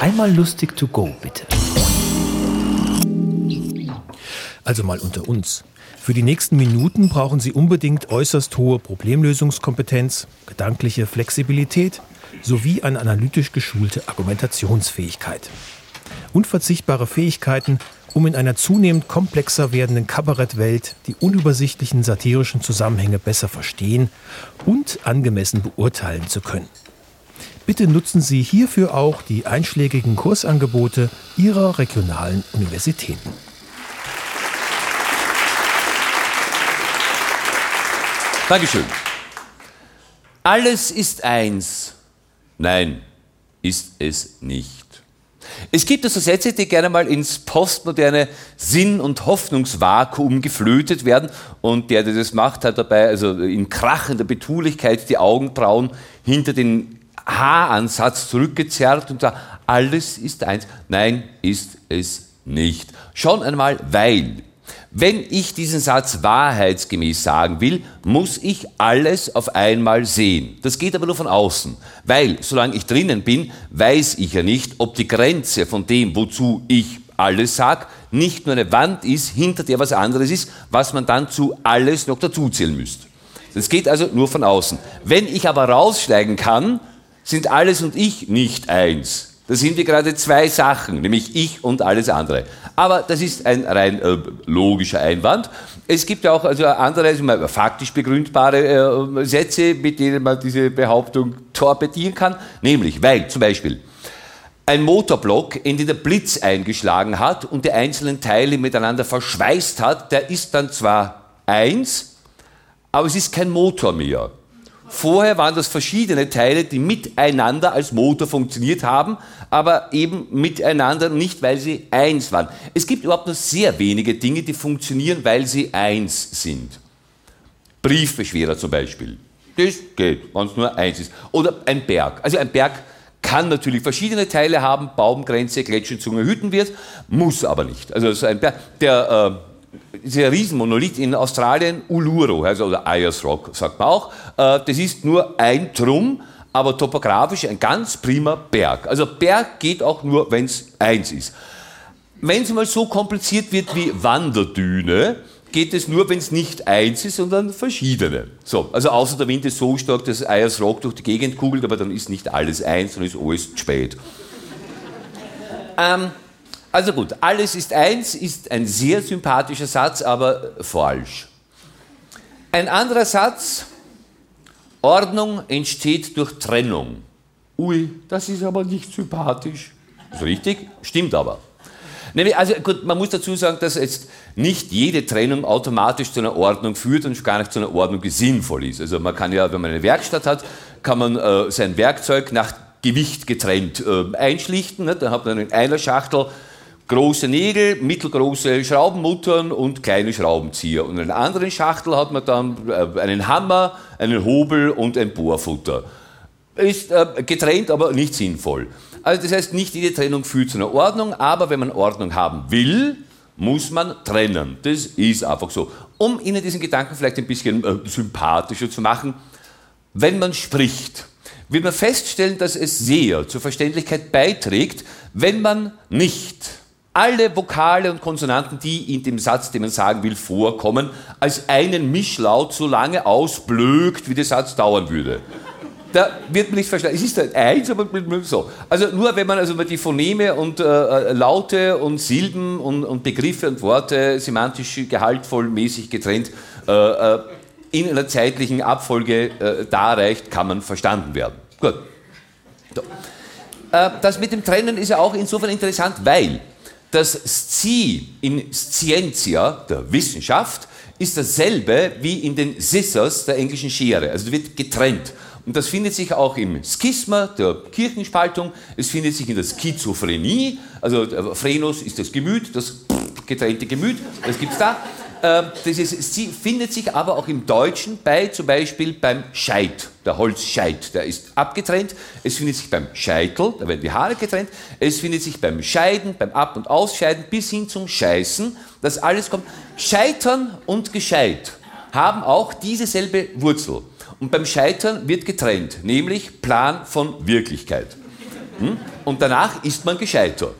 Einmal lustig to go, bitte. Also mal unter uns. Für die nächsten Minuten brauchen Sie unbedingt äußerst hohe Problemlösungskompetenz, gedankliche Flexibilität sowie eine analytisch geschulte Argumentationsfähigkeit. Unverzichtbare Fähigkeiten, um in einer zunehmend komplexer werdenden Kabarettwelt die unübersichtlichen satirischen Zusammenhänge besser verstehen und angemessen beurteilen zu können. Bitte nutzen Sie hierfür auch die einschlägigen Kursangebote Ihrer regionalen Universitäten. Dankeschön. Alles ist eins. Nein, ist es nicht. Es gibt also Sätze, die gerne mal ins postmoderne Sinn- und Hoffnungsvakuum geflötet werden und der, der das macht, hat dabei also in krachender Betulichkeit die Augenbrauen hinter den Haaransatz zurückgezerrt und sagt, alles ist eins. Nein, ist es nicht. Schon einmal, weil wenn ich diesen Satz wahrheitsgemäß sagen will, muss ich alles auf einmal sehen. Das geht aber nur von außen, weil solange ich drinnen bin, weiß ich ja nicht, ob die Grenze von dem, wozu ich alles sage, nicht nur eine Wand ist, hinter der was anderes ist, was man dann zu alles noch dazuzählen müsste. Das geht also nur von außen. Wenn ich aber raussteigen kann, sind alles und ich nicht eins. Da sind wir gerade zwei Sachen, nämlich ich und alles andere. Aber das ist ein rein äh, logischer Einwand. Es gibt ja auch also andere, also faktisch begründbare äh, Sätze, mit denen man diese Behauptung torpedieren kann. Nämlich, weil zum Beispiel ein Motorblock, in den der Blitz eingeschlagen hat und die einzelnen Teile miteinander verschweißt hat, der ist dann zwar eins, aber es ist kein Motor mehr. Vorher waren das verschiedene Teile, die miteinander als Motor funktioniert haben, aber eben miteinander nicht, weil sie eins waren. Es gibt überhaupt nur sehr wenige Dinge, die funktionieren, weil sie eins sind. Briefbeschwerer zum Beispiel. Das geht, wenn es nur eins ist. Oder ein Berg. Also ein Berg kann natürlich verschiedene Teile haben, Baumgrenze, Gletscherzunge, Hüttenwirt, muss aber nicht. Also so ein Berg, der äh, dieser Riesenmonolith in Australien, Uluru, also oder Ayers Rock, sagt man auch, äh, das ist nur ein Drum, aber topografisch ein ganz prima Berg. Also Berg geht auch nur, wenn es eins ist. Wenn es mal so kompliziert wird wie Wanderdüne, geht es nur, wenn es nicht eins ist, sondern verschiedene. So, also außer der Wind ist so stark, dass Ayers Rock durch die Gegend kugelt, aber dann ist nicht alles eins, sondern ist alles spät. ähm, also gut, alles ist eins ist ein sehr sympathischer Satz, aber falsch. Ein anderer Satz, Ordnung entsteht durch Trennung. Ui, das ist aber nicht sympathisch. Ist richtig, stimmt aber. Nämlich, also gut, man muss dazu sagen, dass jetzt nicht jede Trennung automatisch zu einer Ordnung führt und gar nicht zu einer Ordnung, sinnvoll ist. Also man kann ja, wenn man eine Werkstatt hat, kann man äh, sein Werkzeug nach Gewicht getrennt äh, einschlichten. Ne? Dann hat man in einer Schachtel große Nägel, mittelgroße Schraubenmuttern und kleine Schraubenzieher. Und in einer anderen Schachtel hat man dann äh, einen Hammer, einen Hobel und ein Bohrfutter. Ist äh, getrennt, aber nicht sinnvoll. Also das heißt, nicht jede Trennung führt zu einer Ordnung, aber wenn man Ordnung haben will, muss man trennen. Das ist einfach so. Um Ihnen diesen Gedanken vielleicht ein bisschen äh, sympathischer zu machen, wenn man spricht, wird man feststellen, dass es sehr zur Verständlichkeit beiträgt, wenn man nicht alle Vokale und Konsonanten, die in dem Satz, den man sagen will, vorkommen, als einen Mischlaut so lange ausblökt, wie der Satz dauern würde. Da wird man nicht verstanden. Es ist ein Eins, aber so. Also nur wenn man also die Phoneme und äh, äh, Laute und Silben und, und, Begriffe und Worte semantisch gehaltvoll mäßig getrennt äh, äh in einer zeitlichen Abfolge äh, darreicht, kann man verstanden werden. Gut. So. Äh, das mit dem Trennen ist ja auch insofern interessant, weil das Sci in Scientia, der Wissenschaft, ist dasselbe wie in den Scissors der englischen Schere. Also wird getrennt. Und das findet sich auch im Schisma der Kirchenspaltung, es findet sich in der Schizophrenie, also Phrenos ist das Gemüt, das getrennte Gemüt, das es da. Ähm, das ist, sie findet sich aber auch im Deutschen bei zum Beispiel beim Scheit, der Holzscheit, der ist abgetrennt. Es findet sich beim Scheitel, da werden die Haare getrennt. Es findet sich beim Scheiden, beim Ab- und Ausscheiden bis hin zum Scheißen. Das alles kommt. Scheitern und Gescheit haben auch dieselbe Wurzel. Und beim Scheitern wird getrennt, nämlich Plan von Wirklichkeit. Hm? Und danach ist man gescheiter.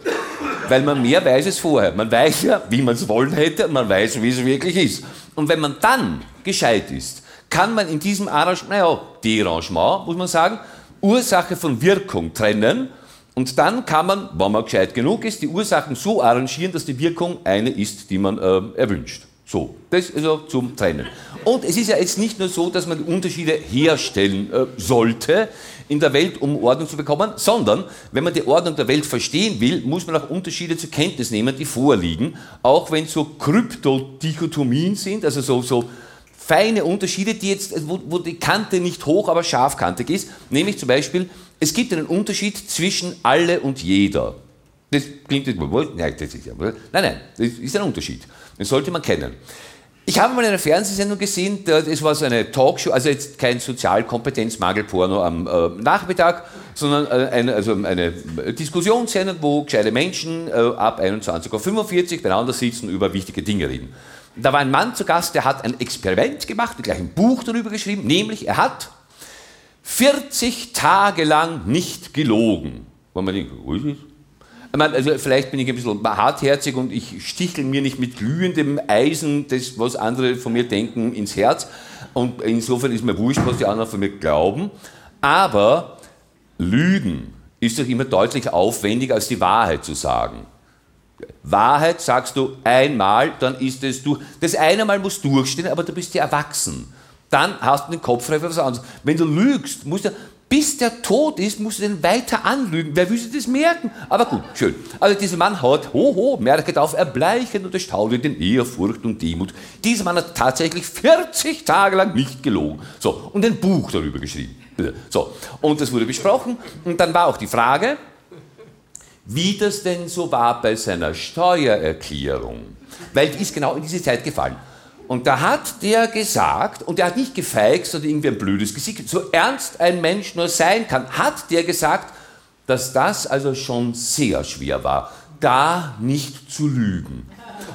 Weil man mehr weiß als vorher. Man weiß ja, wie man es wollen hätte, und man weiß, wie es wirklich ist. Und wenn man dann gescheit ist, kann man in diesem Arrangement, naja, Derangement, muss man sagen, Ursache von Wirkung trennen und dann kann man, wenn man gescheit genug ist, die Ursachen so arrangieren, dass die Wirkung eine ist, die man äh, erwünscht. So, das also zum Trennen. Und es ist ja jetzt nicht nur so, dass man Unterschiede herstellen äh, sollte in der Welt, um Ordnung zu bekommen, sondern wenn man die Ordnung der Welt verstehen will, muss man auch Unterschiede zur Kenntnis nehmen, die vorliegen, auch wenn so Kryptodichotomien sind, also so, so feine Unterschiede, die jetzt, wo, wo die Kante nicht hoch, aber scharfkantig ist, nämlich zum Beispiel, es gibt einen Unterschied zwischen alle und jeder. Das klingt jetzt, das ist nein, nein, das ist ein Unterschied. Den sollte man kennen. Ich habe mal eine Fernsehsendung gesehen, das war so eine Talkshow, also jetzt kein Sozialkompetenzmangelporno am äh, Nachmittag, sondern äh, eine, also eine Diskussionssendung, wo gescheite Menschen äh, ab 21.45 Uhr beieinander sitzen und über wichtige Dinge reden. Da war ein Mann zu Gast, der hat ein Experiment gemacht und gleich ein Buch darüber geschrieben, nämlich er hat 40 Tage lang nicht gelogen. Wo man denkt, es? also vielleicht bin ich ein bisschen hartherzig und ich stichel mir nicht mit glühendem Eisen das, was andere von mir denken, ins Herz. Und insofern ist mir wurscht, was die anderen von mir glauben. Aber Lügen ist doch immer deutlich aufwendiger, als die Wahrheit zu sagen. Wahrheit sagst du einmal, dann ist es durch. Das eine Mal muss durchstehen, aber du bist ja erwachsen. Dann hast du den Kopf frei für was anderes. Wenn du lügst, musst du, bis der tot ist, musst du den weiter anlügen. Wer will sich das merken? Aber gut, schön. Also dieser Mann hat, hoho, merket auf, erbleichen und erstaunen in Ehrfurcht und Demut. Dieser Mann hat tatsächlich 40 Tage lang nicht gelogen. So, und ein Buch darüber geschrieben. So, und das wurde besprochen. Und dann war auch die Frage, wie das denn so war bei seiner Steuererklärung. Weil die ist genau in diese Zeit gefallen. Und da hat der gesagt, und der hat nicht gefeixt oder irgendwie ein blödes Gesicht, so ernst ein Mensch nur sein kann, hat der gesagt, dass das also schon sehr schwer war, da nicht zu lügen.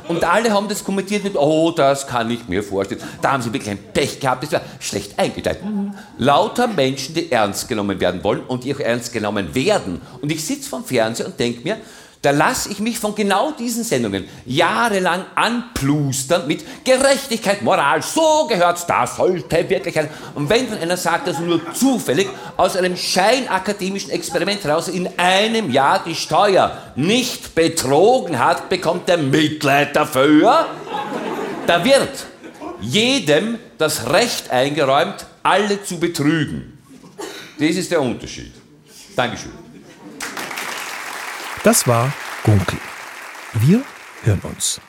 Und alle haben das kommentiert mit, oh, das kann ich mir vorstellen. Da haben sie wirklich ein Pech gehabt, das war schlecht eingeteilt. Mhm. Lauter Menschen, die ernst genommen werden wollen und die auch ernst genommen werden. Und ich sitze vom Fernseher und denke mir, da lasse ich mich von genau diesen Sendungen jahrelang anplustern mit Gerechtigkeit, Moral, so gehört das, sollte wirklich ein. Und wenn dann einer sagt, dass nur zufällig aus einem scheinakademischen Experiment heraus in einem Jahr die Steuer nicht betrogen hat, bekommt er Mitleid dafür. Da wird jedem das Recht eingeräumt, alle zu betrügen. Das ist der Unterschied. Dankeschön. Das war Gunkel. Wir hören uns.